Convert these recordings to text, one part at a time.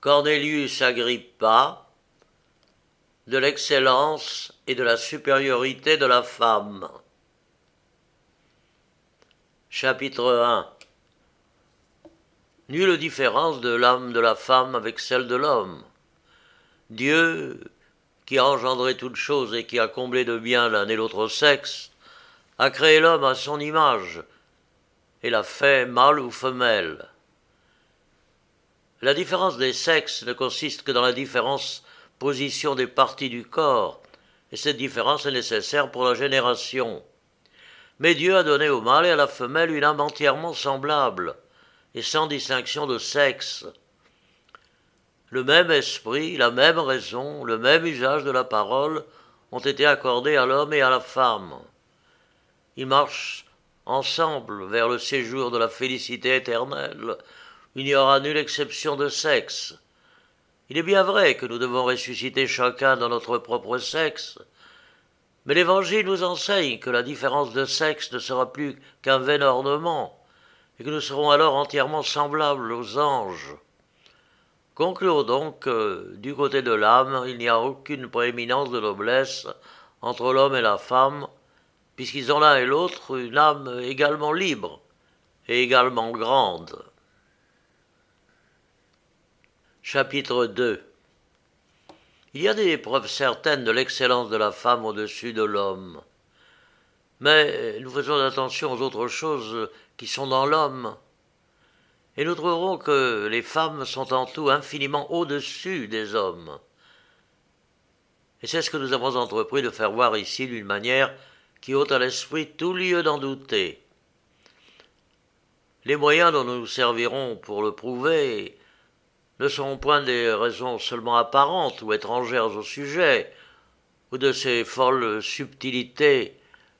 Cornelius Agrippa, de l'excellence et de la supériorité de la femme. Chapitre 1 Nulle différence de l'âme de la femme avec celle de l'homme. Dieu, qui a engendré toutes choses et qui a comblé de bien l'un et l'autre sexe, a créé l'homme à son image et l'a fait mâle ou femelle. La différence des sexes ne consiste que dans la différence position des parties du corps, et cette différence est nécessaire pour la génération. Mais Dieu a donné au mâle et à la femelle une âme entièrement semblable, et sans distinction de sexe. Le même esprit, la même raison, le même usage de la parole ont été accordés à l'homme et à la femme. Ils marchent ensemble vers le séjour de la félicité éternelle, il n'y aura nulle exception de sexe. Il est bien vrai que nous devons ressusciter chacun dans notre propre sexe, mais l'Évangile nous enseigne que la différence de sexe ne sera plus qu'un vain ornement, et que nous serons alors entièrement semblables aux anges. Concluons donc que, du côté de l'âme, il n'y a aucune prééminence de noblesse entre l'homme et la femme, puisqu'ils ont l'un et l'autre une âme également libre et également grande. Chapitre 2 Il y a des preuves certaines de l'excellence de la femme au-dessus de l'homme. Mais nous faisons attention aux autres choses qui sont dans l'homme. Et nous trouverons que les femmes sont en tout infiniment au-dessus des hommes. Et c'est ce que nous avons entrepris de faire voir ici d'une manière qui ôte à l'esprit tout lieu d'en douter. Les moyens dont nous nous servirons pour le prouver ne sont point des raisons seulement apparentes ou étrangères au sujet, ou de ces folles subtilités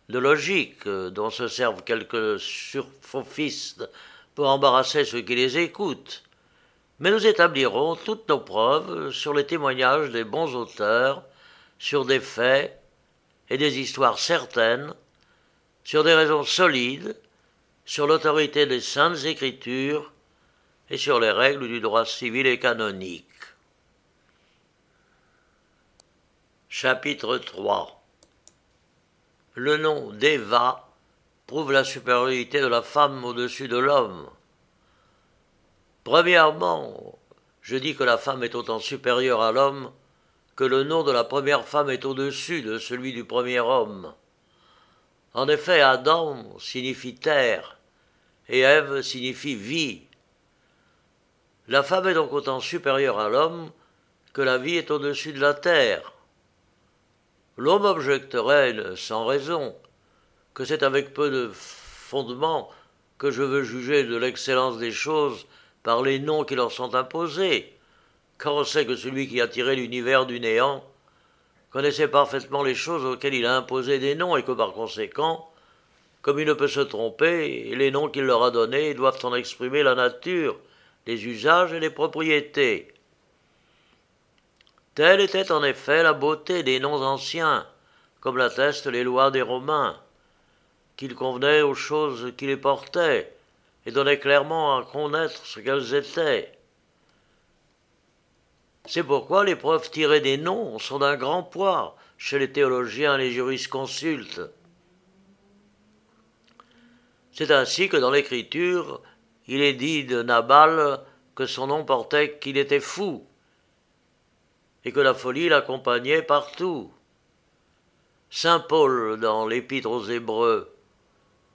de logique dont se servent quelques surfophistes pour embarrasser ceux qui les écoutent. Mais nous établirons toutes nos preuves sur les témoignages des bons auteurs, sur des faits et des histoires certaines, sur des raisons solides, sur l'autorité des saintes écritures, et sur les règles du droit civil et canonique. Chapitre 3 Le nom d'Eva prouve la supériorité de la femme au-dessus de l'homme. Premièrement, je dis que la femme est autant supérieure à l'homme que le nom de la première femme est au-dessus de celui du premier homme. En effet, Adam signifie terre et Ève signifie vie. La femme est donc autant supérieure à l'homme que la vie est au-dessus de la terre. L'homme objecterait, sans raison, que c'est avec peu de fondement que je veux juger de l'excellence des choses par les noms qui leur sont imposés, car on sait que celui qui a tiré l'univers du néant connaissait parfaitement les choses auxquelles il a imposé des noms et que par conséquent, comme il ne peut se tromper, les noms qu'il leur a donnés doivent en exprimer la nature les usages et les propriétés. Telle était en effet la beauté des noms anciens, comme l'attestent les lois des Romains, qu'ils convenaient aux choses qui les portaient, et donnaient clairement à connaître ce qu'elles étaient. C'est pourquoi les preuves tirées des noms sont d'un grand poids chez les théologiens et les jurisconsultes. C'est ainsi que dans l'Écriture, il est dit de Nabal que son nom portait qu'il était fou, et que la folie l'accompagnait partout. Saint Paul, dans l'Épître aux Hébreux,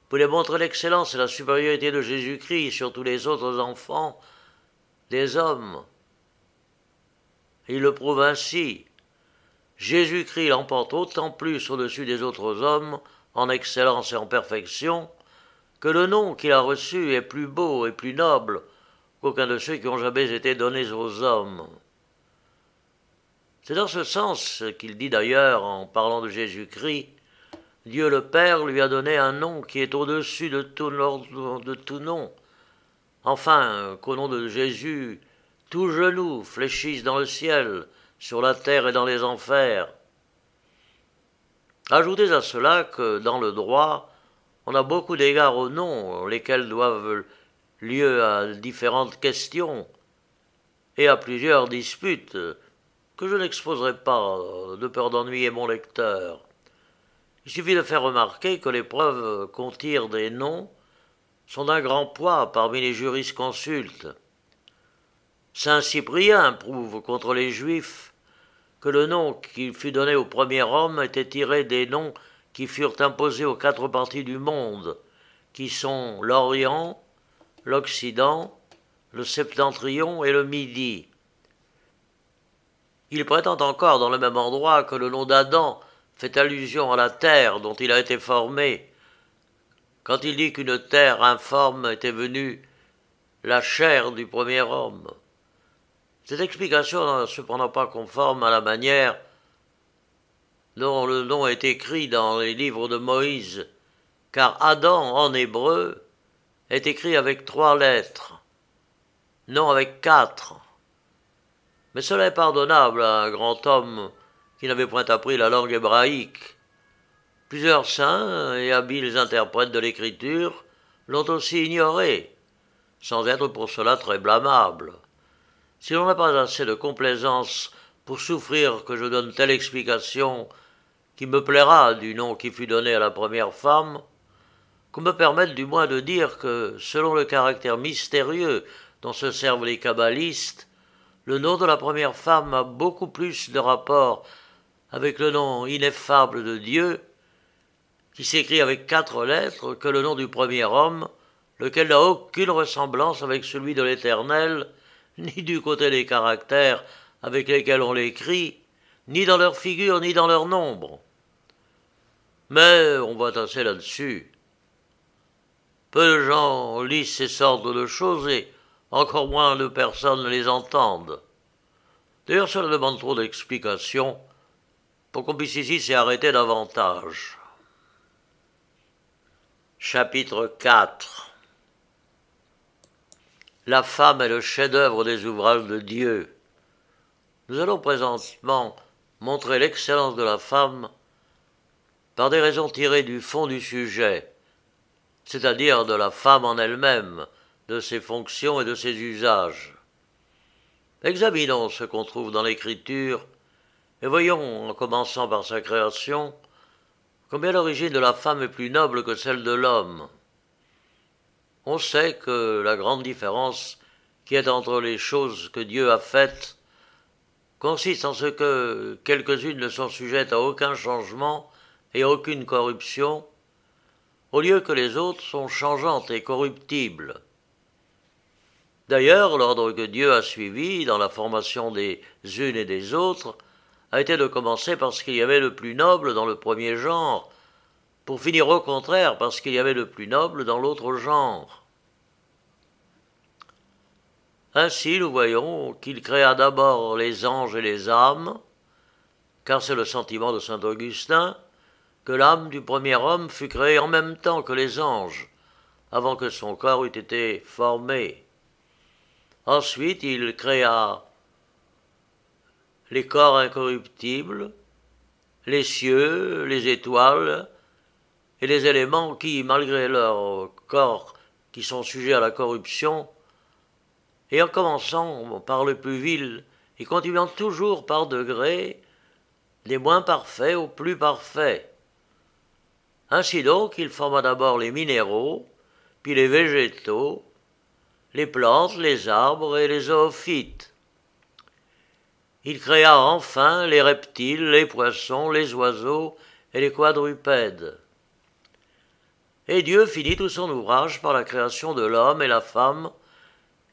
voulait montrer l'excellence et la supériorité de Jésus-Christ sur tous les autres enfants des hommes. Il le prouve ainsi. Jésus-Christ l'emporte autant plus au-dessus des autres hommes en excellence et en perfection que le nom qu'il a reçu est plus beau et plus noble qu'aucun de ceux qui ont jamais été donnés aux hommes. C'est dans ce sens qu'il dit d'ailleurs, en parlant de Jésus-Christ, Dieu le Père lui a donné un nom qui est au-dessus de tout, nom. Enfin, qu'au nom de Jésus, tout genou fléchisse dans le ciel, sur la terre et dans les enfers. Ajoutez à cela que, dans le droit, on a beaucoup d'égards aux noms, lesquels doivent lieu à différentes questions. et à plusieurs disputes que je n'exposerai pas de peur d'ennuyer mon lecteur. Il suffit de faire remarquer que les preuves qu'on tire des noms sont d'un grand poids parmi les jurisconsultes. Saint Cyprien prouve contre les Juifs que le nom qui fut donné au premier homme était tiré des noms qui furent imposés aux quatre parties du monde, qui sont l'Orient, l'Occident, le Septentrion et le Midi. Il prétend encore dans le même endroit que le nom d'Adam fait allusion à la terre dont il a été formé, quand il dit qu'une terre informe était venue la chair du premier homme. Cette explication n'est cependant pas conforme à la manière dont le nom est écrit dans les livres de Moïse, car Adam en hébreu est écrit avec trois lettres, non avec quatre. Mais cela est pardonnable à un grand homme qui n'avait point appris la langue hébraïque. Plusieurs saints et habiles interprètes de l'écriture l'ont aussi ignoré, sans être pour cela très blâmable. Si l'on n'a pas assez de complaisance pour souffrir que je donne telle explication qui me plaira du nom qui fut donné à la première femme, qu'on me permette du moins de dire que, selon le caractère mystérieux dont se servent les kabbalistes, le nom de la première femme a beaucoup plus de rapport avec le nom ineffable de Dieu, qui s'écrit avec quatre lettres, que le nom du premier homme, lequel n'a aucune ressemblance avec celui de l'Éternel, ni du côté des caractères avec lesquels on l'écrit, ni dans leur figure, ni dans leur nombre. Mais on va tasser là-dessus. Peu de gens lisent ces sortes de choses et encore moins de personnes les entendent. D'ailleurs, cela demande trop d'explications pour qu'on puisse ici s'y arrêter davantage. Chapitre 4 La femme est le chef-d'œuvre des ouvrages de Dieu. Nous allons présentement montrer l'excellence de la femme par des raisons tirées du fond du sujet, c'est-à-dire de la femme en elle-même, de ses fonctions et de ses usages. Examinons ce qu'on trouve dans l'Écriture, et voyons, en commençant par sa création, combien l'origine de la femme est plus noble que celle de l'homme. On sait que la grande différence qui est entre les choses que Dieu a faites consiste en ce que quelques-unes ne sont sujettes à aucun changement et aucune corruption, au lieu que les autres sont changeantes et corruptibles. D'ailleurs, l'ordre que Dieu a suivi dans la formation des unes et des autres a été de commencer parce qu'il y avait le plus noble dans le premier genre, pour finir au contraire parce qu'il y avait le plus noble dans l'autre genre. Ainsi nous voyons qu'il créa d'abord les anges et les âmes, car c'est le sentiment de saint Augustin, que l'âme du premier homme fut créée en même temps que les anges, avant que son corps eût été formé. Ensuite, il créa les corps incorruptibles, les cieux, les étoiles, et les éléments qui, malgré leurs corps qui sont sujets à la corruption, et en commençant par le plus vil, et continuant toujours par degrés, des moins parfaits aux plus parfaits. Ainsi donc, il forma d'abord les minéraux, puis les végétaux, les plantes, les arbres et les zoophytes. Il créa enfin les reptiles, les poissons, les oiseaux et les quadrupèdes. Et Dieu finit tout son ouvrage par la création de l'homme et la femme,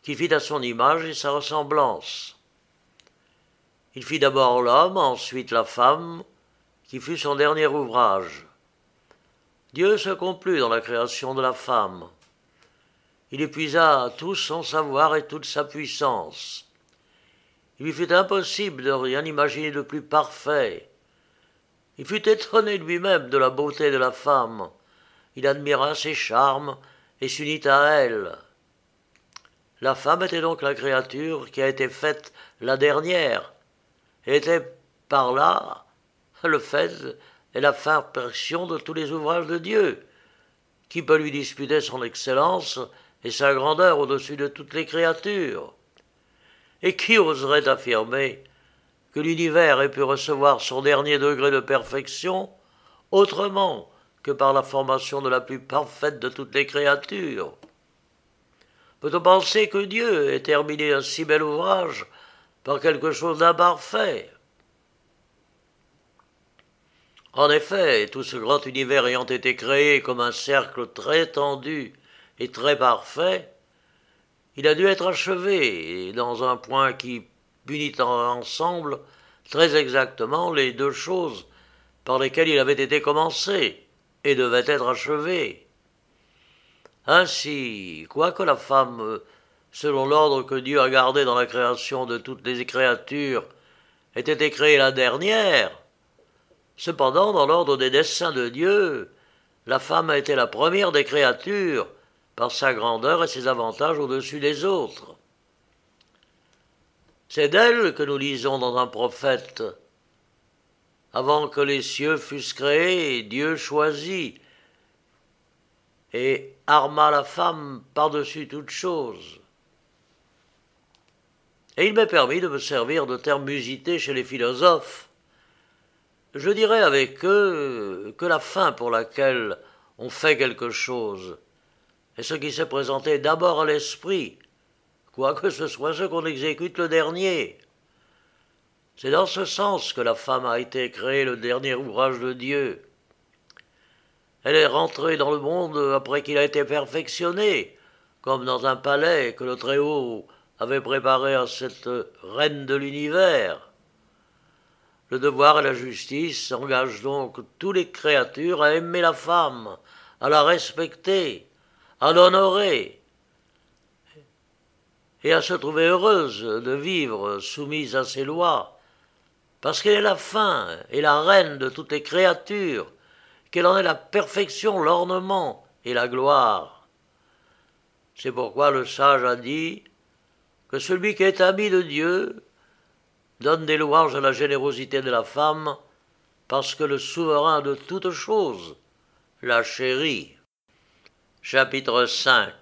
qu'il fit à son image et sa ressemblance. Il fit d'abord l'homme, ensuite la femme, qui fut son dernier ouvrage. Dieu se complut dans la création de la femme. Il épuisa tout son savoir et toute sa puissance. Il lui fut impossible de rien imaginer de plus parfait. Il fut étonné lui-même de la beauté de la femme. Il admira ses charmes et s'unit à elle. La femme était donc la créature qui a été faite la dernière, et était par là le fait est la perfection de tous les ouvrages de Dieu. Qui peut lui disputer son excellence et sa grandeur au-dessus de toutes les créatures Et qui oserait affirmer que l'univers ait pu recevoir son dernier degré de perfection autrement que par la formation de la plus parfaite de toutes les créatures? Peut-on penser que Dieu ait terminé un si bel ouvrage par quelque chose d'imparfait? En effet, tout ce grand univers ayant été créé comme un cercle très tendu et très parfait, il a dû être achevé dans un point qui punit ensemble très exactement les deux choses par lesquelles il avait été commencé et devait être achevé. Ainsi, quoique la femme, selon l'ordre que Dieu a gardé dans la création de toutes les créatures, ait été créée la dernière, cependant, dans l'ordre des desseins de Dieu, la femme a été la première des créatures par sa grandeur et ses avantages au-dessus des autres. C'est d'elle que nous lisons dans un prophète. Avant que les cieux fussent créés, Dieu choisit et arma la femme par-dessus toute chose. Et il m'est permis de me servir de termes musités chez les philosophes. Je dirais avec eux que la fin pour laquelle on fait quelque chose et ce qui s'est présenté d'abord à l'esprit, quoique ce soit ce qu'on exécute le dernier. C'est dans ce sens que la femme a été créée le dernier ouvrage de Dieu. Elle est rentrée dans le monde après qu'il a été perfectionné, comme dans un palais que le Très-Haut avait préparé à cette reine de l'univers. Le devoir et la justice engagent donc toutes les créatures à aimer la femme, à la respecter, à l'honorer et à se trouver heureuse de vivre soumise à ses lois, parce qu'elle est la fin et la reine de toutes les créatures, qu'elle en est la perfection, l'ornement et la gloire. C'est pourquoi le sage a dit que celui qui est ami de Dieu donne des louanges à la générosité de la femme, parce que le souverain de toutes choses la chérit. Chapitre 5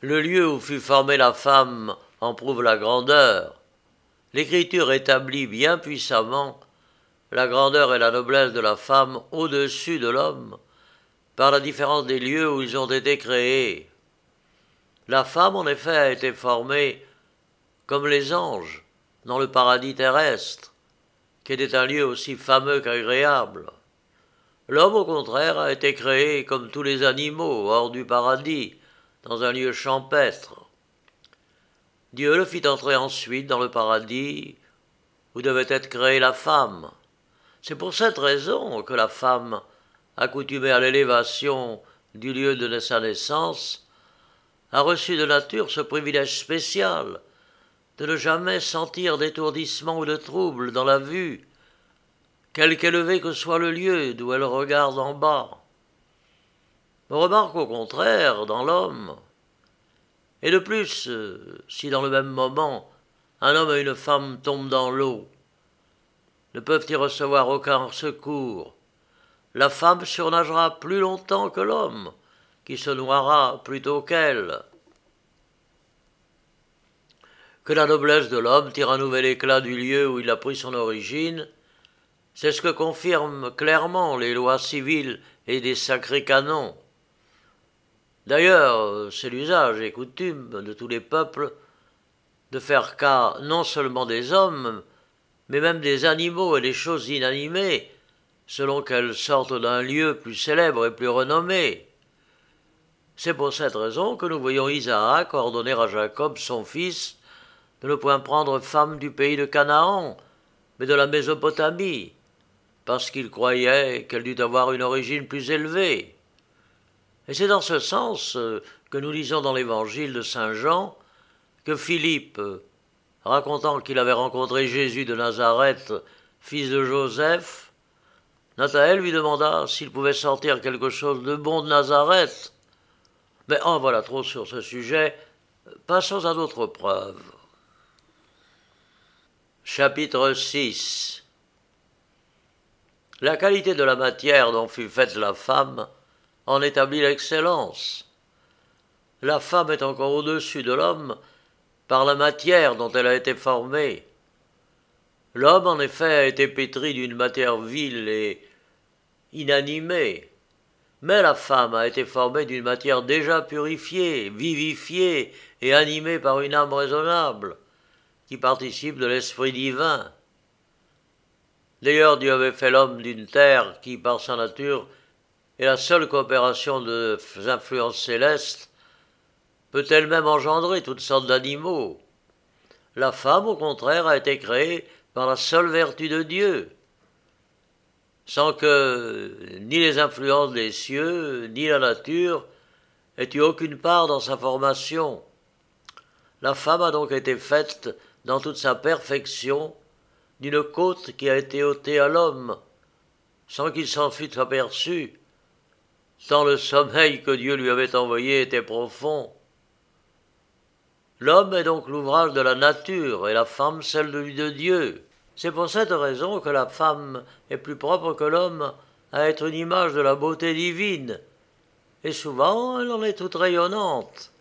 Le lieu où fut formée la femme en prouve la grandeur. L'Écriture établit bien puissamment la grandeur et la noblesse de la femme au-dessus de l'homme par la différence des lieux où ils ont été créés. La femme, en effet, a été formée comme les anges dans le paradis terrestre, qui était un lieu aussi fameux qu'agréable. L'homme, au contraire, a été créé comme tous les animaux, hors du paradis, dans un lieu champêtre. Dieu le fit entrer ensuite dans le paradis où devait être créée la femme. C'est pour cette raison que la femme, accoutumée à l'élévation du lieu de sa naissance, a reçu de nature ce privilège spécial de ne jamais sentir d'étourdissement ou de trouble dans la vue quelque élevé que soit le lieu d'où elle regarde en bas. On remarque au contraire dans l'homme. Et de plus, si dans le même moment un homme et une femme tombent dans l'eau, ne peuvent y recevoir aucun secours, la femme surnagera plus longtemps que l'homme, qui se noiera plutôt qu'elle. Que la noblesse de l'homme tire un nouvel éclat du lieu où il a pris son origine, c'est ce que confirment clairement les lois civiles et des sacrés canons. D'ailleurs, c'est l'usage et coutume de tous les peuples de faire cas non seulement des hommes, mais même des animaux et des choses inanimées, selon qu'elles sortent d'un lieu plus célèbre et plus renommé. C'est pour cette raison que nous voyons Isaac ordonner à Jacob, son fils, de ne point prendre femme du pays de Canaan, mais de la Mésopotamie, parce qu'il croyait qu'elle dut avoir une origine plus élevée. Et c'est dans ce sens euh, que nous lisons dans l'évangile de Saint Jean que Philippe, racontant qu'il avait rencontré Jésus de Nazareth, fils de Joseph, Nathanaël lui demanda s'il pouvait sortir quelque chose de bon de Nazareth. Mais en voilà trop sur ce sujet, passons à d'autres preuves. Chapitre 6 la qualité de la matière dont fut faite la femme en établit l'excellence. La femme est encore au-dessus de l'homme par la matière dont elle a été formée. L'homme, en effet, a été pétri d'une matière vile et inanimée, mais la femme a été formée d'une matière déjà purifiée, vivifiée et animée par une âme raisonnable, qui participe de l'esprit divin. D'ailleurs, Dieu avait fait l'homme d'une terre qui, par sa nature, est la seule coopération de influences célestes, peut elle-même engendrer toutes sortes d'animaux. La femme, au contraire, a été créée par la seule vertu de Dieu, sans que ni les influences des cieux, ni la nature aient eu aucune part dans sa formation. La femme a donc été faite dans toute sa perfection d'une côte qui a été ôtée à l'homme, sans qu'il s'en fût aperçu, tant le sommeil que Dieu lui avait envoyé était profond. L'homme est donc l'ouvrage de la nature et la femme celle de Dieu. C'est pour cette raison que la femme est plus propre que l'homme à être une image de la beauté divine, et souvent elle en est toute rayonnante.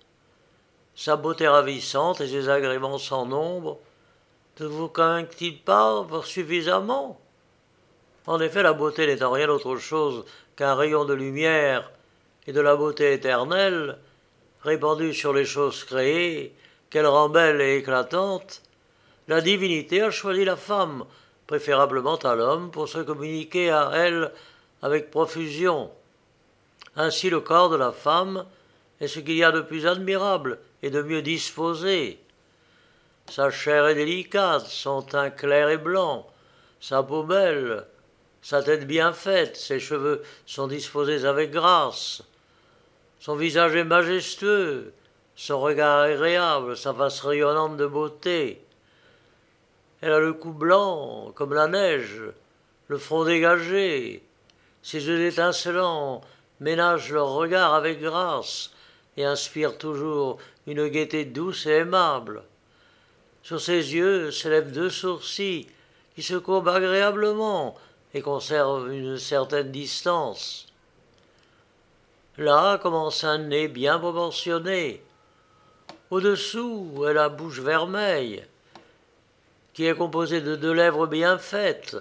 Sa beauté ravissante et ses agréments sans nombre ne vous convainquent-ils pas suffisamment? En effet, la beauté n'étant rien autre chose qu'un rayon de lumière et de la beauté éternelle, répandue sur les choses créées, qu'elle rend belle et éclatante, la divinité a choisi la femme, préférablement à l'homme, pour se communiquer à elle avec profusion. Ainsi le corps de la femme est ce qu'il y a de plus admirable et de mieux disposé. Sa chair est délicate, son teint clair et blanc, sa peau belle, sa tête bien faite, ses cheveux sont disposés avec grâce, son visage est majestueux, son regard agréable, sa face rayonnante de beauté. Elle a le cou blanc comme la neige, le front dégagé, ses yeux étincelants ménagent leur regard avec grâce et inspirent toujours une gaieté douce et aimable. Sur ses yeux s'élèvent deux sourcils qui se courbent agréablement et conservent une certaine distance. Là commence un nez bien proportionné, au-dessous est la bouche vermeille, qui est composée de deux lèvres bien faites,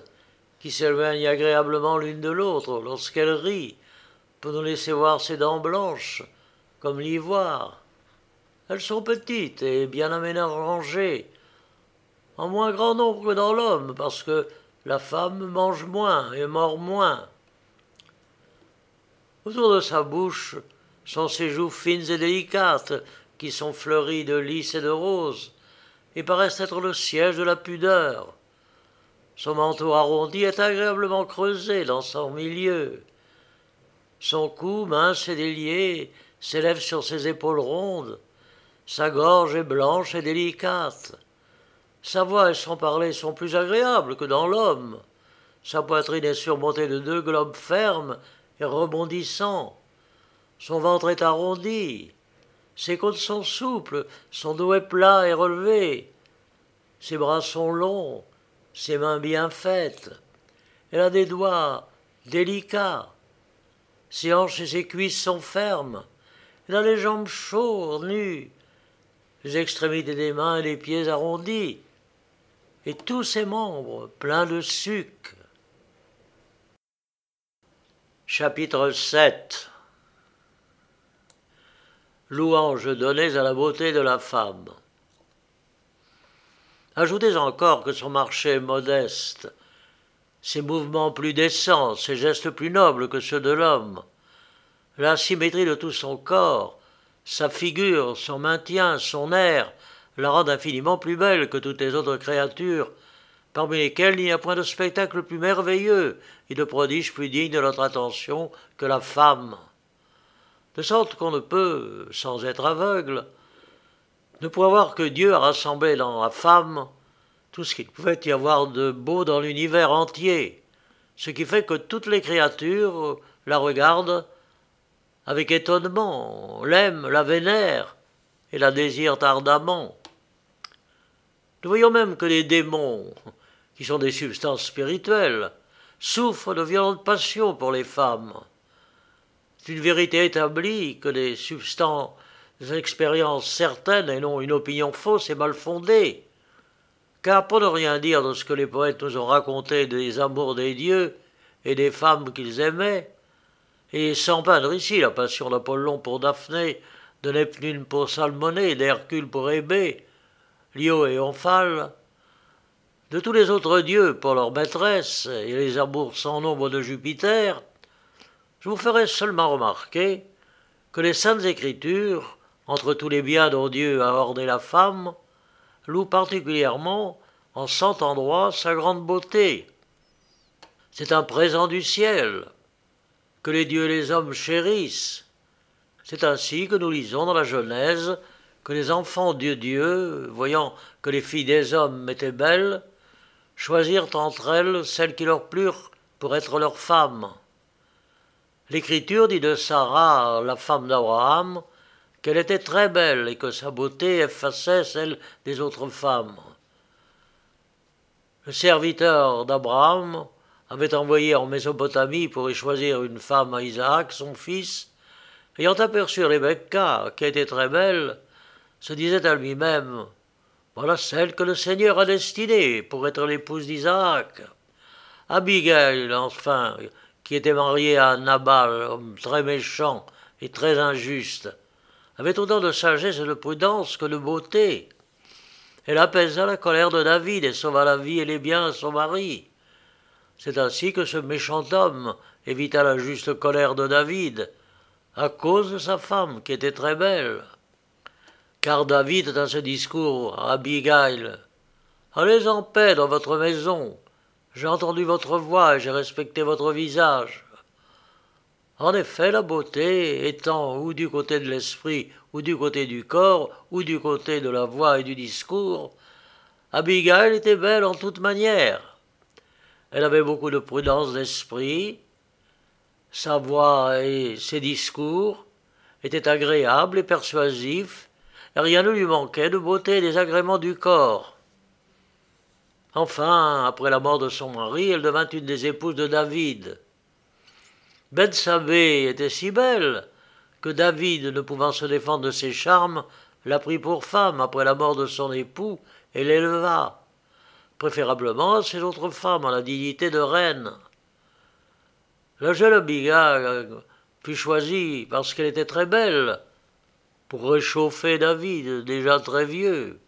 qui s'éloignent agréablement l'une de l'autre lorsqu'elle rit, pour nous laisser voir ses dents blanches, comme l'ivoire. Elles sont petites et bien aménagées, en moins grand nombre que dans l'homme, parce que la femme mange moins et mord moins. Autour de sa bouche sont ses joues fines et délicates, qui sont fleuris de lys et de roses, et paraissent être le siège de la pudeur. Son manteau arrondi est agréablement creusé dans son milieu. Son cou, mince et délié, s'élève sur ses épaules rondes. Sa gorge est blanche et délicate. Sa voix et son parler sont plus agréables que dans l'homme. Sa poitrine est surmontée de deux globes fermes et rebondissants. Son ventre est arrondi. Ses côtes sont souples, son dos est plat et relevé. Ses bras sont longs, ses mains bien faites. Elle a des doigts délicats. Ses hanches et ses cuisses sont fermes. Elle a les jambes chaudes, nues, les extrémités des mains et les pieds arrondis, et tous ses membres pleins de sucre. Chapitre 7 louange donnée à la beauté de la femme. Ajoutez encore que son marché est modeste, ses mouvements plus décents, ses gestes plus nobles que ceux de l'homme, la symétrie de tout son corps, sa figure, son maintien, son air, la rendent infiniment plus belle que toutes les autres créatures, parmi lesquelles il n'y a point de spectacle plus merveilleux et de prodige plus digne de notre attention que la femme. De sorte qu'on ne peut, sans être aveugle, ne pas voir que Dieu a rassemblé dans la femme tout ce qu'il pouvait y avoir de beau dans l'univers entier, ce qui fait que toutes les créatures la regardent avec étonnement, l'aiment, la vénèrent et la désirent ardemment. Nous voyons même que les démons, qui sont des substances spirituelles, souffrent de violentes passions pour les femmes. C'est une vérité établie que les substances expériences certaines et non une opinion fausse et mal fondée. Car pour ne rien dire de ce que les poètes nous ont raconté des amours des dieux et des femmes qu'ils aimaient, et sans peindre ici la passion d'Apollon pour Daphné, de Neptune pour Salmonée, d'Hercule pour Hébé, Lio et Omphale, de tous les autres dieux pour leur maîtresse et les amours sans nombre de Jupiter, je vous ferai seulement remarquer que les saintes écritures, entre tous les biens dont Dieu a ordonné la femme, louent particulièrement en cent endroits sa grande beauté. C'est un présent du ciel que les dieux et les hommes chérissent. C'est ainsi que nous lisons dans la Genèse que les enfants Dieu Dieu, voyant que les filles des hommes étaient belles, choisirent entre elles celles qui leur plurent pour être leurs femmes. L'Écriture dit de Sarah, la femme d'Abraham, qu'elle était très belle et que sa beauté effaçait celle des autres femmes. Le serviteur d'Abraham avait envoyé en Mésopotamie pour y choisir une femme à Isaac, son fils, ayant aperçu Rebecca, qui était très belle, se disait à lui-même Voilà celle que le Seigneur a destinée pour être l'épouse d'Isaac. Abigail, enfin, qui était mariée à Nabal, homme très méchant et très injuste, avait autant de sagesse et de prudence que de beauté. Elle apaisa la colère de David et sauva la vie et les biens à son mari. C'est ainsi que ce méchant homme évita la juste colère de David, à cause de sa femme qui était très belle. Car David, dans ce discours à Abigail, Allez en paix dans votre maison. J'ai entendu votre voix et j'ai respecté votre visage. En effet, la beauté étant ou du côté de l'esprit, ou du côté du corps, ou du côté de la voix et du discours, Abigail était belle en toute manière. Elle avait beaucoup de prudence d'esprit, sa voix et ses discours étaient agréables et persuasifs, et rien ne lui manquait de beauté et des agréments du corps. Enfin, après la mort de son mari, elle devint une des épouses de David. Bethsabée était si belle que David, ne pouvant se défendre de ses charmes, la prit pour femme après la mort de son époux et l'éleva, préférablement à ses autres femmes à la dignité de reine. La jeune Abigail fut choisie parce qu'elle était très belle, pour réchauffer David, déjà très vieux.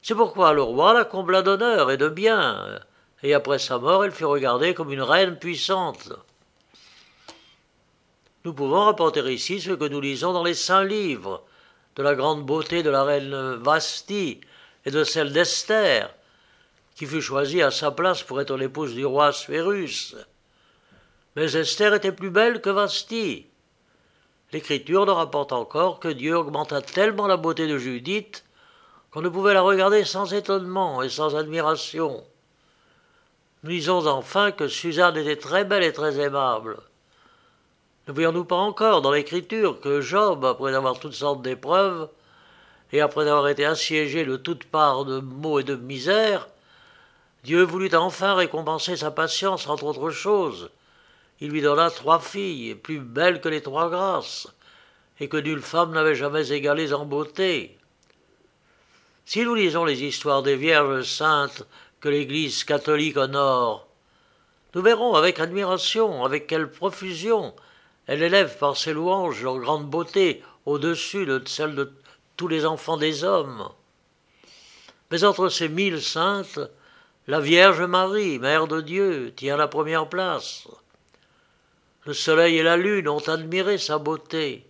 C'est pourquoi le roi la combla d'honneur et de bien, et après sa mort elle fut regardée comme une reine puissante. Nous pouvons rapporter ici ce que nous lisons dans les saints livres, de la grande beauté de la reine Vasti et de celle d'Esther, qui fut choisie à sa place pour être l'épouse du roi Suérus. Mais Esther était plus belle que Vasti. L'Écriture nous rapporte encore que Dieu augmenta tellement la beauté de Judith qu'on ne pouvait la regarder sans étonnement et sans admiration. Nous lisons enfin que Suzanne était très belle et très aimable. Ne voyons-nous pas encore dans l'Écriture que Job, après avoir toutes sortes d'épreuves, et après avoir été assiégé de toutes parts de maux et de misère, Dieu voulut enfin récompenser sa patience entre autres choses. Il lui donna trois filles, plus belles que les trois grâces, et que nulle femme n'avait jamais égalées en beauté. Si nous lisons les histoires des Vierges saintes que l'Église catholique honore, nous verrons avec admiration, avec quelle profusion elle élève par ses louanges leur grande beauté au-dessus de celle de tous les enfants des hommes. Mais entre ces mille saintes, la Vierge Marie, Mère de Dieu, tient la première place. Le soleil et la lune ont admiré sa beauté.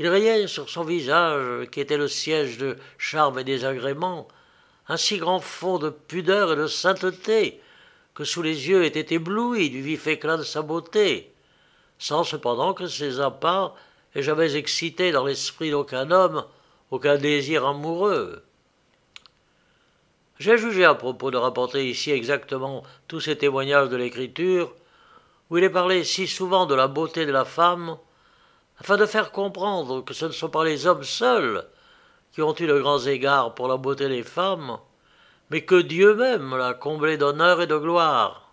Il rayait sur son visage, qui était le siège de charme et des agréments, un si grand fond de pudeur et de sainteté que sous les yeux était ébloui du vif éclat de sa beauté sans cependant que ces appas aient jamais excité dans l'esprit d'aucun homme aucun désir amoureux. J'ai jugé à propos de rapporter ici exactement tous ces témoignages de l'Écriture, où il est parlé si souvent de la beauté de la femme, afin de faire comprendre que ce ne sont pas les hommes seuls qui ont eu de grands égards pour la beauté des femmes, mais que Dieu même l'a comblée d'honneur et de gloire.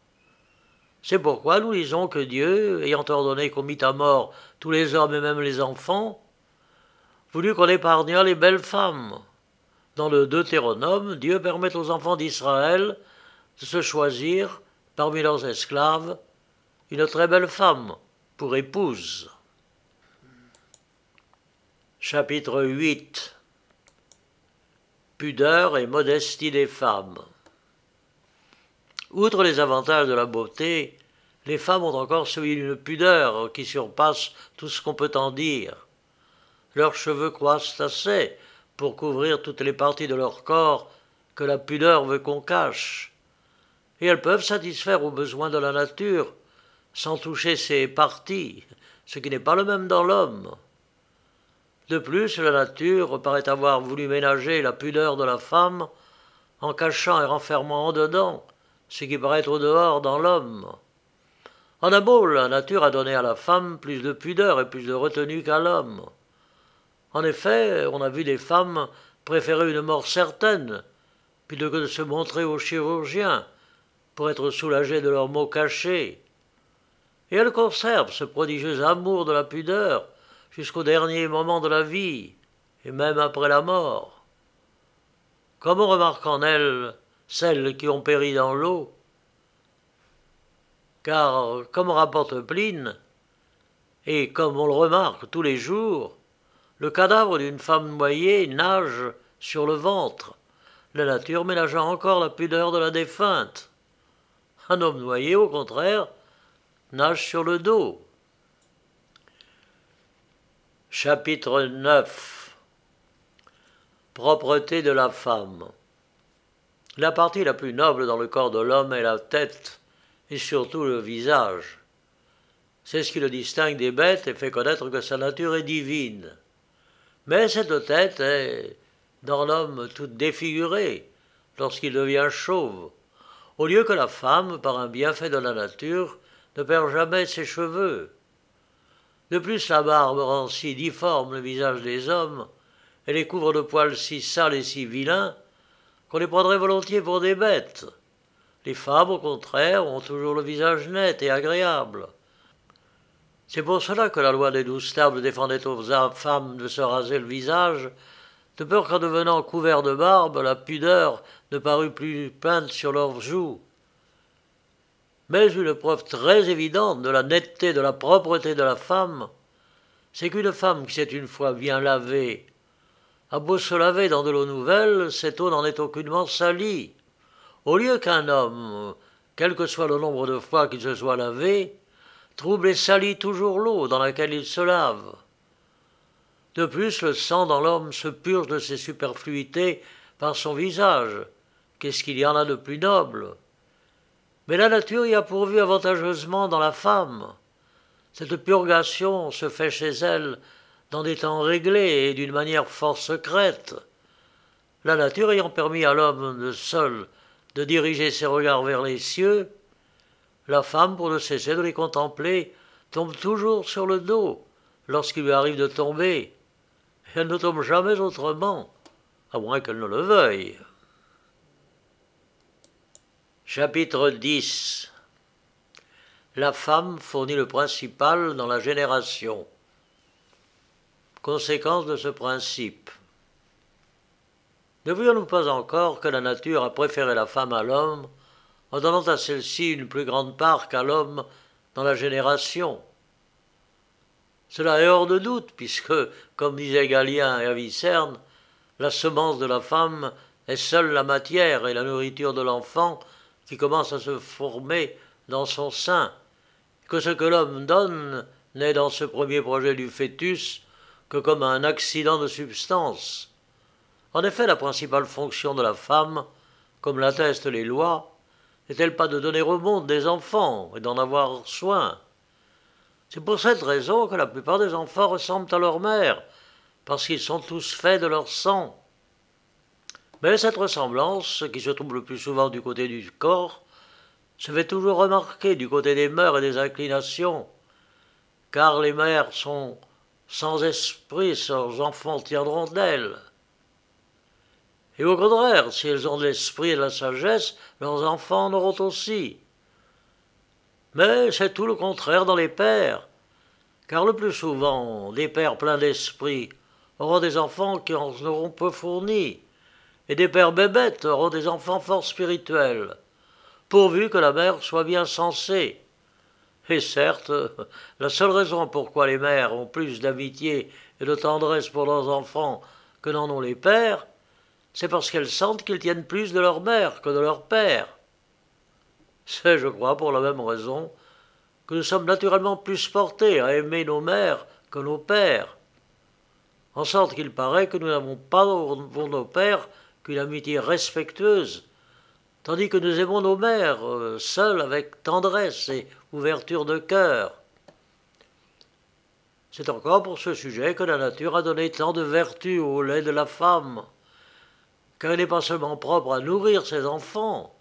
C'est pourquoi nous lisons que Dieu, ayant ordonné qu'on mit à mort tous les hommes et même les enfants, voulut qu'on épargnât les belles femmes. Dans le Deutéronome, Dieu permet aux enfants d'Israël de se choisir, parmi leurs esclaves, une très belle femme pour épouse. Chapitre 8 Pudeur et modestie des femmes. Outre les avantages de la beauté, les femmes ont encore celui d'une pudeur qui surpasse tout ce qu'on peut en dire. Leurs cheveux croissent assez pour couvrir toutes les parties de leur corps que la pudeur veut qu'on cache, et elles peuvent satisfaire aux besoins de la nature sans toucher ces parties, ce qui n'est pas le même dans l'homme. De plus, la nature paraît avoir voulu ménager la pudeur de la femme en cachant et renfermant en dedans ce qui paraît au dehors dans l'homme. En un mot, la nature a donné à la femme plus de pudeur et plus de retenue qu'à l'homme. En effet, on a vu des femmes préférer une mort certaine plutôt que de se montrer aux chirurgiens pour être soulagées de leurs maux cachés. Et elles conservent ce prodigieux amour de la pudeur jusqu'au dernier moment de la vie, et même après la mort. Comme on remarque en elles celles qui ont péri dans l'eau, car, comme rapporte Pline, et comme on le remarque tous les jours, le cadavre d'une femme noyée nage sur le ventre, la nature ménageant encore la pudeur de la défunte. Un homme noyé, au contraire, nage sur le dos. Chapitre 9 Propreté de la femme La partie la plus noble dans le corps de l'homme est la tête, et surtout le visage. C'est ce qui le distingue des bêtes et fait connaître que sa nature est divine. Mais cette tête est, dans l'homme, toute défigurée lorsqu'il devient chauve, au lieu que la femme, par un bienfait de la nature, ne perd jamais ses cheveux. De plus, la barbe rend si difforme le visage des hommes, et les couvre de poils si sales et si vilains, qu'on les prendrait volontiers pour des bêtes. Les femmes, au contraire, ont toujours le visage net et agréable. C'est pour cela que la loi des douze tables défendait aux femmes de se raser le visage, de peur qu'en devenant couverts de barbe, la pudeur ne parût plus peinte sur leurs joues. Mais une preuve très évidente de la netteté, de la propreté de la femme, c'est qu'une femme qui s'est une fois bien lavée, a beau se laver dans de l'eau nouvelle, cette eau n'en est aucunement salie. Au lieu qu'un homme, quel que soit le nombre de fois qu'il se soit lavé, trouble et salit toujours l'eau dans laquelle il se lave. De plus, le sang dans l'homme se purge de ses superfluités par son visage. Qu'est-ce qu'il y en a de plus noble? Mais la nature y a pourvu avantageusement dans la femme. Cette purgation se fait chez elle dans des temps réglés et d'une manière fort secrète. La nature ayant permis à l'homme seul de diriger ses regards vers les cieux, la femme, pour ne cesser de les contempler, tombe toujours sur le dos lorsqu'il lui arrive de tomber. Elle ne tombe jamais autrement, à moins qu'elle ne le veuille. Chapitre 10 La femme fournit le principal dans la génération. Conséquence de ce principe. Ne voyons-nous pas encore que la nature a préféré la femme à l'homme en donnant à celle-ci une plus grande part qu'à l'homme dans la génération. Cela est hors de doute, puisque, comme disait Galien et Avicerne, la semence de la femme est seule la matière et la nourriture de l'enfant qui commence à se former dans son sein, que ce que l'homme donne n'est dans ce premier projet du fœtus que comme un accident de substance, en effet, la principale fonction de la femme, comme l'attestent les lois, n'est-elle pas de donner au monde des enfants et d'en avoir soin? C'est pour cette raison que la plupart des enfants ressemblent à leur mère, parce qu'ils sont tous faits de leur sang. Mais cette ressemblance, qui se trouve le plus souvent du côté du corps, se fait toujours remarquer du côté des mœurs et des inclinations, car les mères sont sans esprit, leurs enfants tiendront d'elles. Et au contraire, si elles ont l'esprit et la sagesse, leurs enfants en auront aussi. Mais c'est tout le contraire dans les pères, car le plus souvent, des pères pleins d'esprit auront des enfants qui en auront peu fourni, et des pères bébêtes auront des enfants fort spirituels, pourvu que la mère soit bien sensée. Et certes, la seule raison pourquoi les mères ont plus d'amitié et de tendresse pour leurs enfants que n'en ont les pères, c'est parce qu'elles sentent qu'ils tiennent plus de leur mère que de leur père. C'est, je crois, pour la même raison que nous sommes naturellement plus portés à aimer nos mères que nos pères. En sorte qu'il paraît que nous n'avons pas pour nos pères qu'une amitié respectueuse, tandis que nous aimons nos mères euh, seules avec tendresse et ouverture de cœur. C'est encore pour ce sujet que la nature a donné tant de vertus au lait de la femme, car il n'est pas seulement propre à nourrir ses enfants,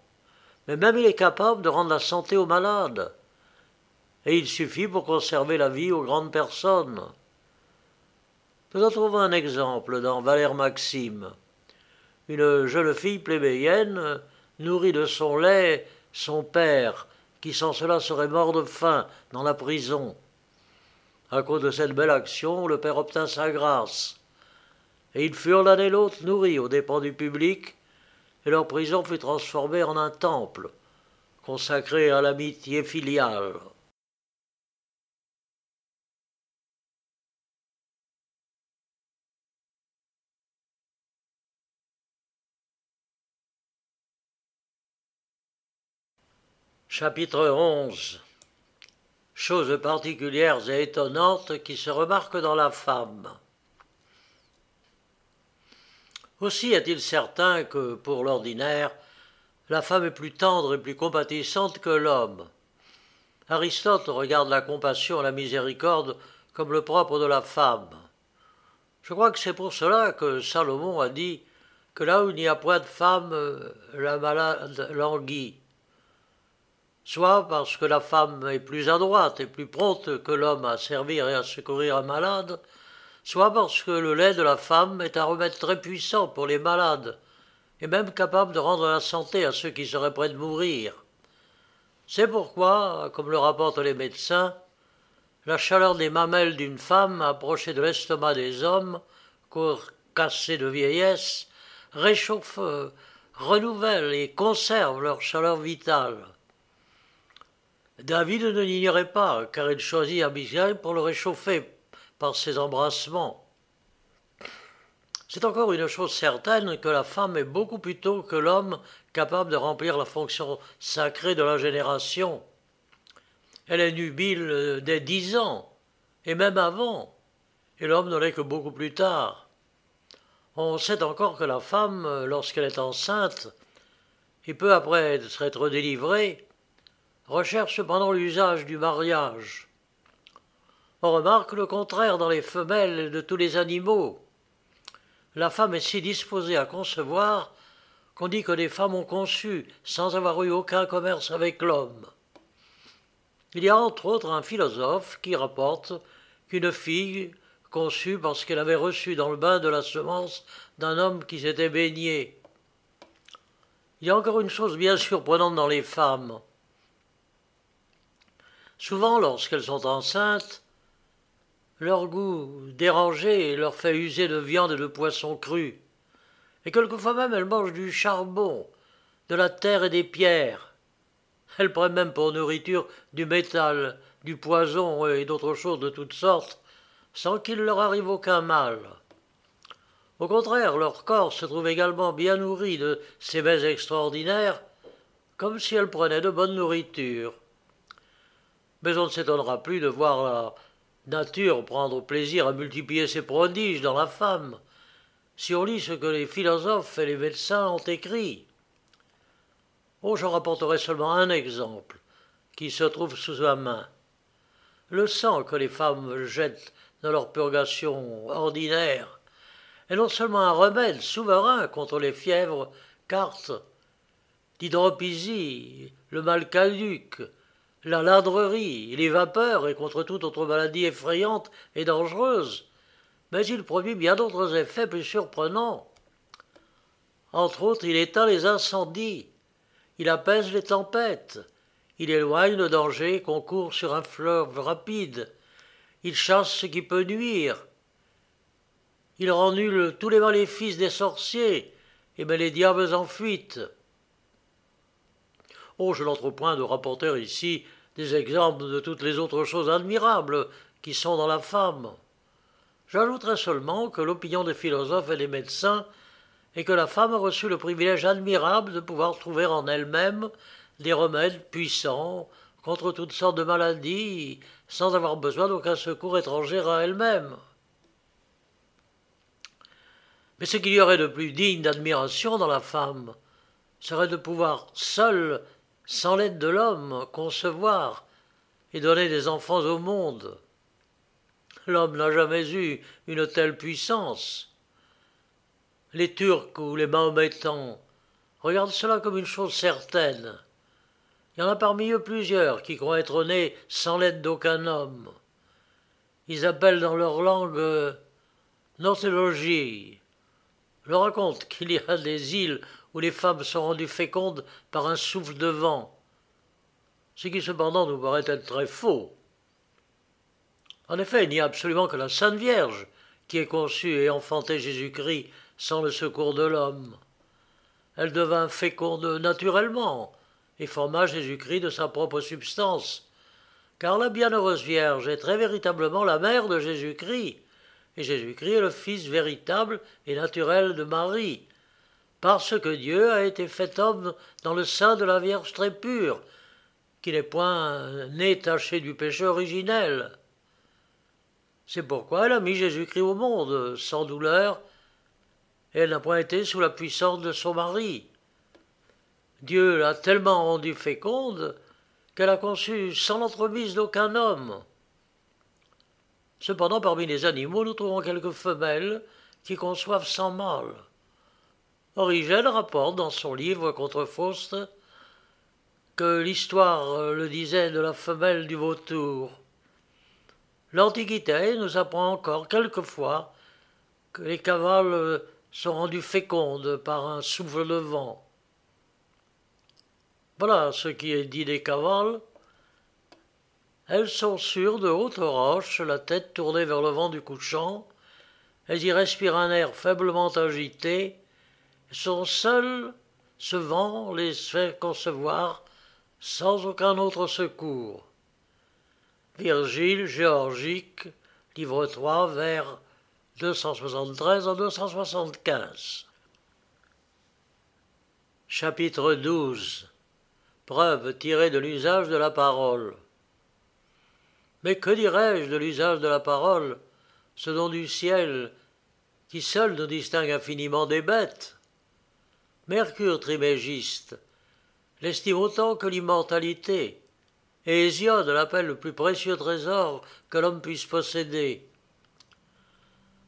mais même il est capable de rendre la santé aux malades, et il suffit pour conserver la vie aux grandes personnes. Nous en trouvons un exemple dans Valère Maxime. Une jeune fille plébéienne nourrit de son lait son père, qui sans cela serait mort de faim dans la prison. À cause de cette belle action, le père obtint sa grâce, et ils furent l'un et l'autre nourris aux dépens du public, et leur prison fut transformée en un temple, consacré à l'amitié filiale. Chapitre 11 Choses particulières et étonnantes qui se remarquent dans la femme. Aussi est-il certain que, pour l'ordinaire, la femme est plus tendre et plus compatissante que l'homme. Aristote regarde la compassion et la miséricorde comme le propre de la femme. Je crois que c'est pour cela que Salomon a dit que là où il n'y a point de femme, la malade languit soit parce que la femme est plus adroite et plus prompte que l'homme à servir et à secourir un malade, soit parce que le lait de la femme est un remède très puissant pour les malades, et même capable de rendre la santé à ceux qui seraient près de mourir. C'est pourquoi, comme le rapportent les médecins, la chaleur des mamelles d'une femme approchée de l'estomac des hommes, corps cassés de vieillesse, réchauffe, renouvelle et conserve leur chaleur vitale. David ne l'ignorait pas, car il choisit Abigail pour le réchauffer ses embrassements. C'est encore une chose certaine que la femme est beaucoup plus tôt que l'homme capable de remplir la fonction sacrée de la génération. Elle est nubile dès dix ans, et même avant, et l'homme ne l'est que beaucoup plus tard. On sait encore que la femme, lorsqu'elle est enceinte, et peu après être délivrée, recherche cependant l'usage du mariage. On remarque le contraire dans les femelles de tous les animaux. La femme est si disposée à concevoir qu'on dit que les femmes ont conçu sans avoir eu aucun commerce avec l'homme. Il y a entre autres un philosophe qui rapporte qu'une fille conçue parce qu'elle avait reçu dans le bain de la semence d'un homme qui s'était baigné. Il y a encore une chose bien surprenante dans les femmes. Souvent, lorsqu'elles sont enceintes, leur goût dérangé leur fait user de viande et de poissons crus. Et quelquefois même elles mangent du charbon, de la terre et des pierres. Elles prennent même pour nourriture du métal, du poison et d'autres choses de toutes sortes, sans qu'il leur arrive aucun mal. Au contraire, leur corps se trouve également bien nourri de ces mets extraordinaires, comme si elles prenaient de bonne nourriture mais on ne s'étonnera plus de voir la nature prendre plaisir à multiplier ses prodiges dans la femme, si on lit ce que les philosophes et les médecins ont écrit. Oh, j'en rapporterai seulement un exemple, qui se trouve sous ma main. Le sang que les femmes jettent dans leur purgation ordinaire est non seulement un remède souverain contre les fièvres cartes, d'hydropisie, le mal caduc, la ladrerie, les vapeurs et contre toute autre maladie effrayante et dangereuse, mais il produit bien d'autres effets plus surprenants. Entre autres, il éteint les incendies, il apaise les tempêtes, il éloigne le danger qu'on court sur un fleuve rapide, il chasse ce qui peut nuire, Il rend nul tous les maléfices des sorciers et met les diables en fuite. Oh, je n'entreprends de rapporter ici des exemples de toutes les autres choses admirables qui sont dans la femme. J'ajouterai seulement que l'opinion des philosophes et des médecins est que la femme a reçu le privilège admirable de pouvoir trouver en elle-même des remèdes puissants contre toutes sortes de maladies sans avoir besoin d'aucun secours étranger à elle-même. Mais ce qu'il y aurait de plus digne d'admiration dans la femme serait de pouvoir seule, sans l'aide de l'homme, concevoir et donner des enfants au monde. L'homme n'a jamais eu une telle puissance. Les Turcs ou les Mahométans regardent cela comme une chose certaine. Il y en a parmi eux plusieurs qui croient être nés sans l'aide d'aucun homme. Ils appellent dans leur langue euh, northologie. Je raconte qu'il y a des îles où les femmes sont rendues fécondes par un souffle de vent, ce qui cependant nous paraît être très faux. En effet, il n'y a absolument que la Sainte Vierge qui ait conçu et enfanté Jésus-Christ sans le secours de l'homme. Elle devint féconde naturellement et forma Jésus-Christ de sa propre substance, car la bienheureuse Vierge est très véritablement la mère de Jésus-Christ, et Jésus-Christ est le Fils véritable et naturel de Marie, parce que Dieu a été fait homme dans le sein de la Vierge très pure, qui n'est point né taché du péché originel. C'est pourquoi elle a mis Jésus-Christ au monde, sans douleur, et elle n'a point été sous la puissance de son mari. Dieu l'a tellement rendue féconde qu'elle a conçu sans l'entremise d'aucun homme. Cependant, parmi les animaux, nous trouvons quelques femelles qui conçoivent sans mâle. Origène rapporte dans son livre contre Faust que l'histoire le disait de la femelle du vautour. L'Antiquité nous apprend encore quelquefois que les cavales sont rendues fécondes par un souffle de vent. Voilà ce qui est dit des cavales. Elles sont sur de hautes roches, la tête tournée vers le vent du couchant. Elles y respirent un air faiblement agité. Sont seules, ce vent les fait concevoir sans aucun autre secours. Virgile, Géorgique, livre 3, vers 273 à 275. Chapitre 12 Preuve tirée de l'usage de la parole. Mais que dirais-je de l'usage de la parole, ce don du ciel, qui seul nous distingue infiniment des bêtes? Mercure trimégiste l'estime autant que l'immortalité, et Hésiode l'appelle le plus précieux trésor que l'homme puisse posséder.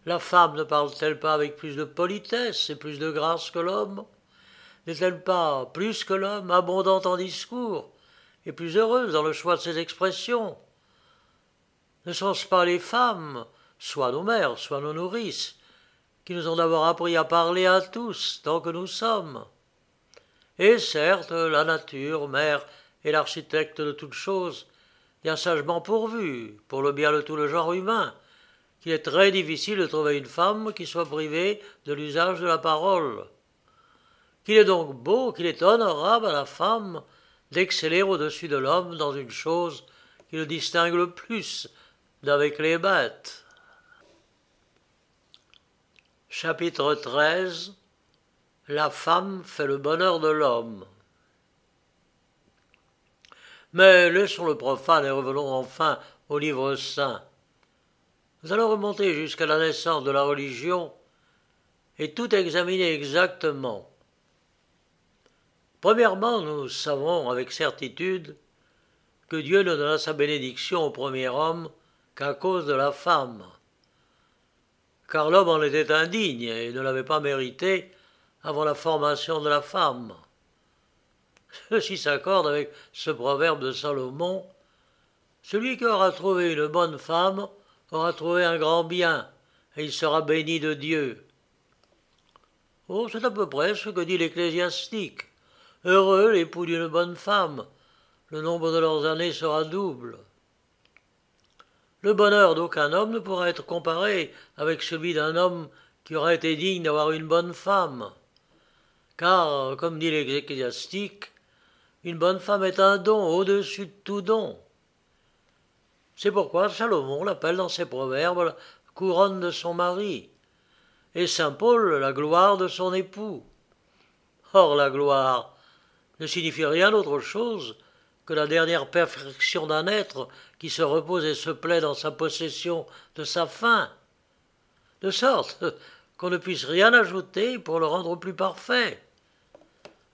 La femme ne parle-t-elle pas avec plus de politesse et plus de grâce que l'homme? N'est-elle pas, plus que l'homme, abondante en discours et plus heureuse dans le choix de ses expressions? Ne sont-ce pas les femmes, soit nos mères, soit nos nourrices, qui nous ont d'abord appris à parler à tous tant que nous sommes Et certes, la nature, mère et l'architecte de toutes choses, a sagement pourvu, pour le bien de tout le genre humain, qu'il est très difficile de trouver une femme qui soit privée de l'usage de la parole. Qu'il est donc beau, qu'il est honorable à la femme d'exceller au-dessus de l'homme dans une chose qui le distingue le plus d'avec les bêtes. Chapitre 13 La femme fait le bonheur de l'homme. Mais laissons le profane et revenons enfin au livre saint. Nous allons remonter jusqu'à la naissance de la religion et tout examiner exactement. Premièrement, nous savons avec certitude que Dieu ne donna sa bénédiction au premier homme qu'à cause de la femme, car l'homme en était indigne et ne l'avait pas mérité avant la formation de la femme. Ceci s'accorde avec ce proverbe de Salomon Celui qui aura trouvé une bonne femme aura trouvé un grand bien, et il sera béni de Dieu. Oh, c'est à peu près ce que dit l'ecclésiastique. Heureux l'époux d'une bonne femme, le nombre de leurs années sera double. Le bonheur d'aucun homme ne pourra être comparé avec celui d'un homme qui aurait été digne d'avoir une bonne femme. Car, comme dit l'Ecclésiastique, une bonne femme est un don au-dessus de tout don. C'est pourquoi Salomon l'appelle dans ses proverbes la couronne de son mari, et saint Paul la gloire de son époux. Or la gloire ne signifie rien d'autre chose que la dernière perfection d'un être se repose et se plaît dans sa possession de sa fin, de sorte qu'on ne puisse rien ajouter pour le rendre plus parfait.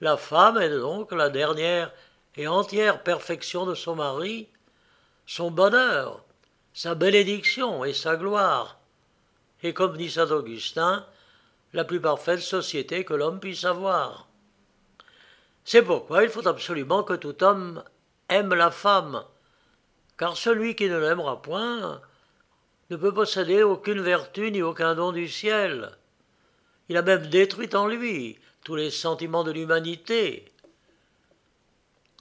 La femme est donc la dernière et entière perfection de son mari, son bonheur, sa bénédiction et sa gloire, et comme dit saint Augustin, la plus parfaite société que l'homme puisse avoir. C'est pourquoi il faut absolument que tout homme aime la femme, car celui qui ne l'aimera point ne peut posséder aucune vertu ni aucun don du ciel. Il a même détruit en lui tous les sentiments de l'humanité.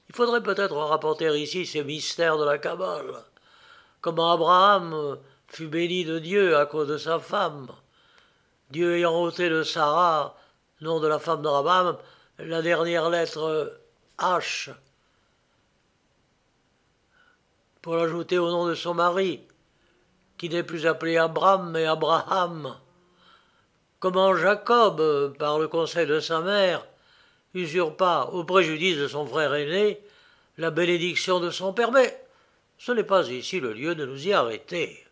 Il faudrait peut-être rapporter ici ces mystères de la Kabbale, comment Abraham fut béni de Dieu à cause de sa femme, Dieu ayant ôté de Sarah, nom de la femme d'Abraham, la dernière lettre H, pour l'ajouter au nom de son mari, qui n'est plus appelé Abraham mais Abraham. Comment Jacob, par le conseil de sa mère, usurpa, au préjudice de son frère aîné, la bénédiction de son père. Mais ce n'est pas ici le lieu de nous y arrêter.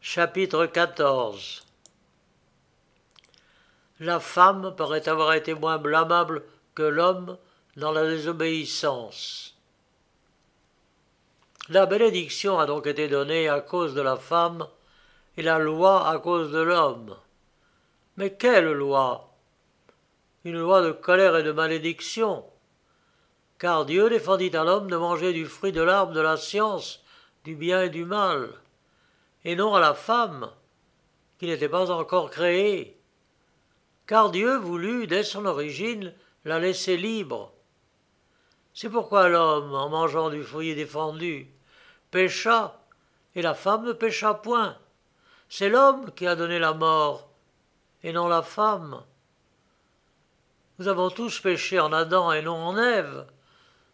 Chapitre 14 La femme paraît avoir été moins blâmable que l'homme dans la désobéissance. La bénédiction a donc été donnée à cause de la femme et la loi à cause de l'homme. Mais quelle loi? Une loi de colère et de malédiction. Car Dieu défendit à l'homme de manger du fruit de l'arbre de la science, du bien et du mal, et non à la femme, qui n'était pas encore créée. Car Dieu voulut, dès son origine, la laisser libre. C'est pourquoi l'homme, en mangeant du fruit défendu, pécha, et la femme ne pécha point. C'est l'homme qui a donné la mort, et non la femme. Nous avons tous péché en Adam et non en Ève.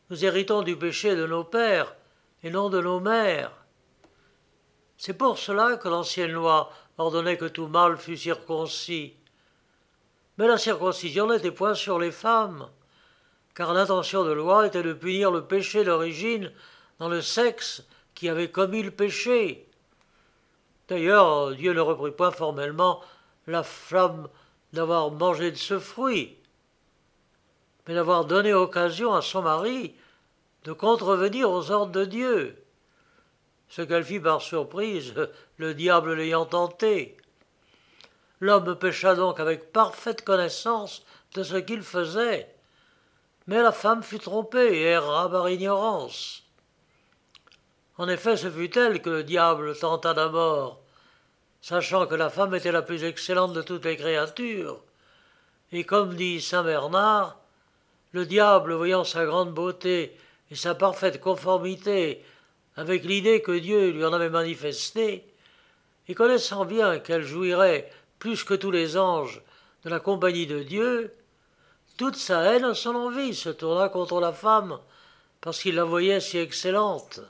Nous héritons du péché de nos pères et non de nos mères. C'est pour cela que l'ancienne loi ordonnait que tout mâle fût circoncis. Mais la circoncision n'était point sur les femmes, car l'intention de loi était de punir le péché d'origine dans le sexe qui avait commis le péché. D'ailleurs, Dieu ne reprit point formellement la femme d'avoir mangé de ce fruit, mais d'avoir donné occasion à son mari de contrevenir aux ordres de Dieu, ce qu'elle fit par surprise, le diable l'ayant tenté. L'homme pécha donc avec parfaite connaissance de ce qu'il faisait, mais la femme fut trompée et erra par ignorance. En effet, ce fut elle que le diable tenta d'abord, sachant que la femme était la plus excellente de toutes les créatures. Et comme dit saint Bernard, le diable, voyant sa grande beauté et sa parfaite conformité avec l'idée que Dieu lui en avait manifestée, et connaissant bien qu'elle jouirait plus que tous les anges de la compagnie de Dieu, toute sa haine, son envie se tourna contre la femme, parce qu'il la voyait si excellente.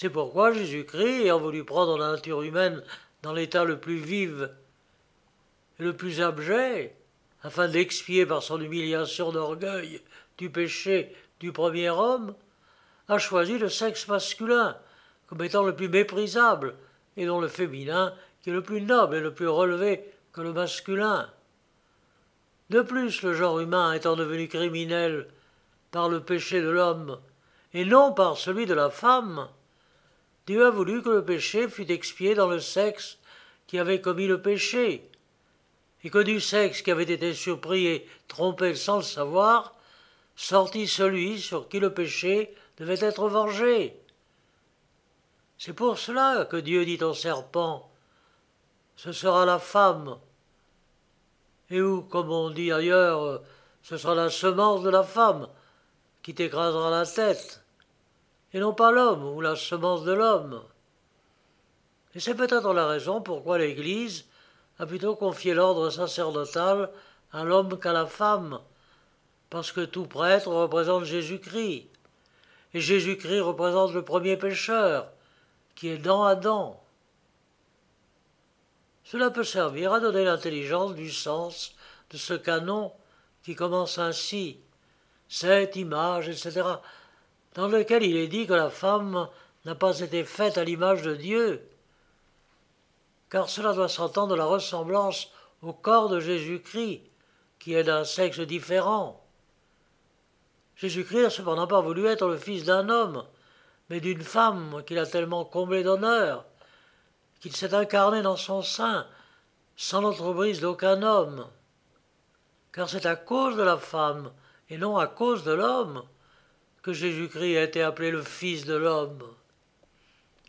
C'est pourquoi Jésus-Christ, ayant voulu prendre la nature humaine dans l'état le plus vif et le plus abject, afin d'expier par son humiliation d'orgueil du péché du premier homme, a choisi le sexe masculin comme étant le plus méprisable, et non le féminin qui est le plus noble et le plus relevé que le masculin. De plus, le genre humain étant devenu criminel par le péché de l'homme, et non par celui de la femme, Dieu a voulu que le péché fût expié dans le sexe qui avait commis le péché, et que du sexe qui avait été surpris et trompé sans le savoir, sortit celui sur qui le péché devait être vengé. C'est pour cela que Dieu dit au serpent Ce sera la femme, et où, comme on dit ailleurs, ce sera la semence de la femme qui t'écrasera la tête. Et non pas l'homme ou la semence de l'homme. Et c'est peut-être la raison pourquoi l'Église a plutôt confié l'ordre sacerdotal à l'homme qu'à la femme, parce que tout prêtre représente Jésus-Christ, et Jésus-Christ représente le premier pécheur, qui est dans Adam. Cela peut servir à donner l'intelligence du sens de ce canon qui commence ainsi, cette image, etc., dans lequel il est dit que la femme n'a pas été faite à l'image de Dieu, car cela doit s'entendre de la ressemblance au corps de Jésus-Christ, qui est d'un sexe différent. Jésus-Christ n'a cependant pas voulu être le fils d'un homme, mais d'une femme qu'il a tellement comblé d'honneur, qu'il s'est incarné dans son sein, sans l'entreprise d'aucun homme. Car c'est à cause de la femme, et non à cause de l'homme, Jésus-Christ a été appelé le Fils de l'homme.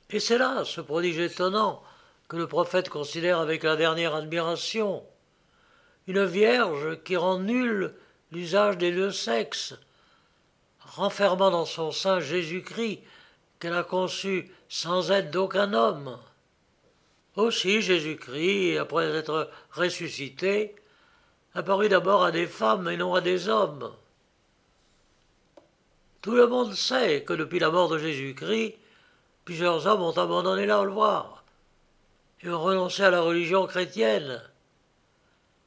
Et c'est là ce prodige étonnant que le prophète considère avec la dernière admiration. Une vierge qui rend nul l'usage des deux sexes, renfermant dans son sein Jésus-Christ qu'elle a conçu sans aide d'aucun homme. Aussi Jésus-Christ, après être ressuscité, apparut d'abord à des femmes et non à des hommes. Tout le monde sait que depuis la mort de Jésus-Christ, plusieurs hommes ont abandonné leur loi et ont renoncé à la religion chrétienne.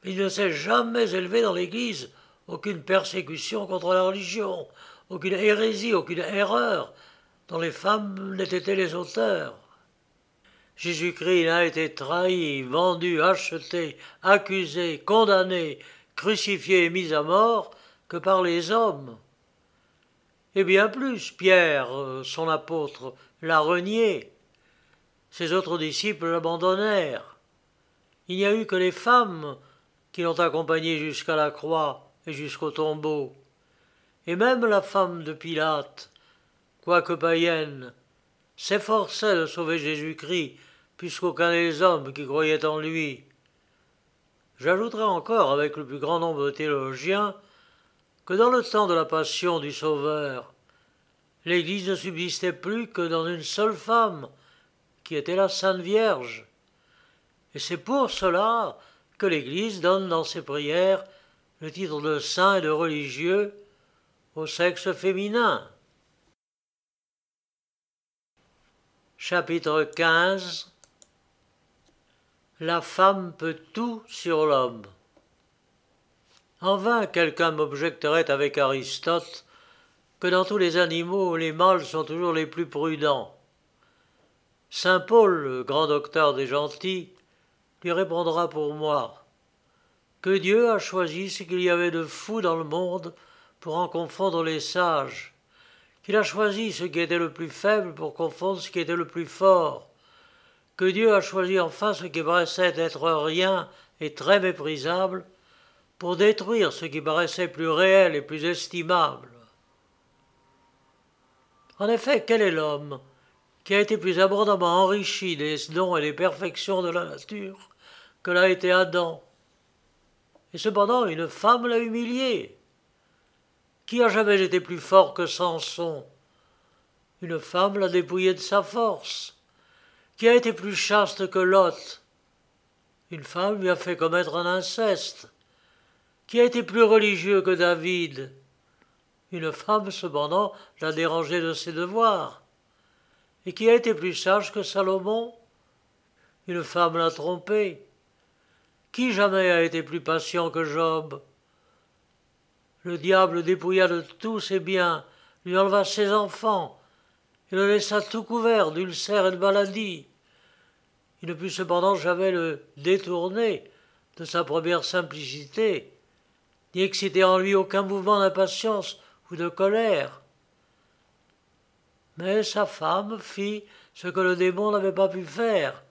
Il ne s'est jamais élevé dans l'Église aucune persécution contre la religion, aucune hérésie, aucune erreur dont les femmes n'aient été les auteurs. Jésus-Christ n'a été trahi, vendu, acheté, accusé, condamné, crucifié et mis à mort que par les hommes. Et bien plus, Pierre, son apôtre, l'a renié, ses autres disciples l'abandonnèrent. Il n'y a eu que les femmes qui l'ont accompagné jusqu'à la croix et jusqu'au tombeau. Et même la femme de Pilate, quoique païenne, s'efforçait de sauver Jésus-Christ, puisqu'aucun des hommes qui croyaient en lui. J'ajouterai encore, avec le plus grand nombre de théologiens, que dans le temps de la passion du Sauveur, l'Église ne subsistait plus que dans une seule femme, qui était la Sainte Vierge. Et c'est pour cela que l'Église donne dans ses prières le titre de saint et de religieux au sexe féminin. Chapitre 15 La femme peut tout sur l'homme. En vain quelqu'un m'objecterait avec Aristote que dans tous les animaux les mâles sont toujours les plus prudents. Saint Paul, grand docteur des gentils, lui répondra pour moi que Dieu a choisi ce qu'il y avait de fou dans le monde pour en confondre les sages, qu'il a choisi ce qui était le plus faible pour confondre ce qui était le plus fort, que Dieu a choisi enfin ce qui paraissait être rien et très méprisable pour détruire ce qui paraissait plus réel et plus estimable. En effet, quel est l'homme qui a été plus abondamment enrichi des dons et des perfections de la nature que l'a été Adam? Et cependant, une femme l'a humilié. Qui a jamais été plus fort que Samson? Une femme l'a dépouillé de sa force. Qui a été plus chaste que Lot? Une femme lui a fait commettre un inceste. Qui a été plus religieux que David. Une femme, cependant, l'a dérangé de ses devoirs. Et qui a été plus sage que Salomon. Une femme l'a trompé. Qui jamais a été plus patient que Job? Le diable dépouilla de tous ses biens, lui enleva ses enfants, et le laissa tout couvert d'ulcères et de maladies. Il ne put cependant jamais le détourner de sa première simplicité, ni exciter en lui aucun mouvement d'impatience ou de colère. Mais sa femme fit ce que le démon n'avait pas pu faire.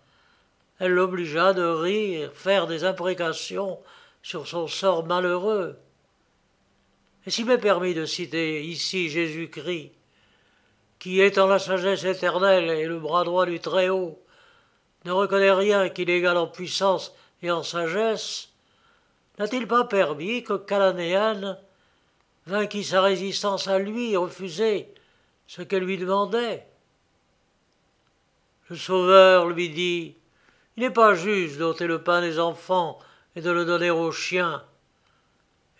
Elle l'obligea de rire, faire des imprécations sur son sort malheureux. Et s'il m'est permis de citer ici Jésus-Christ, qui étant la sagesse éternelle et le bras droit du Très-Haut, ne reconnaît rien qu'il égale en puissance et en sagesse, n'a-t-il pas permis que Calanéane vainquit sa résistance à lui refusée ce qu'elle lui demandait? Le Sauveur lui dit Il n'est pas juste d'ôter le pain des enfants et de le donner aux chiens.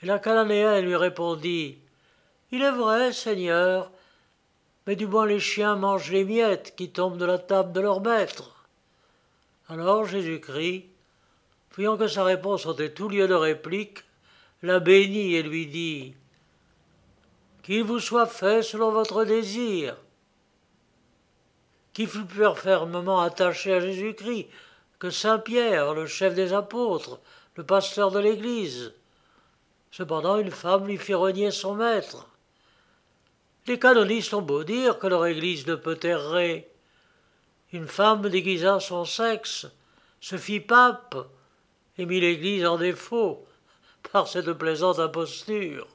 Et la Cananéenne lui répondit Il est vrai, Seigneur, mais du moins les chiens mangent les miettes qui tombent de la table de leur maître. Alors Jésus-Christ, voyant que sa réponse ôtait tout lieu de réplique, la bénit et lui dit Qu'il vous soit fait selon votre désir. Qui fut plus fermement attaché à Jésus-Christ que Saint Pierre, le chef des apôtres, le pasteur de l'Église. Cependant, une femme lui fit renier son maître. Les canonistes ont beau dire que leur Église ne peut errer. Une femme déguisa son sexe, se fit pape et mit l'Église en défaut par cette plaisante imposture.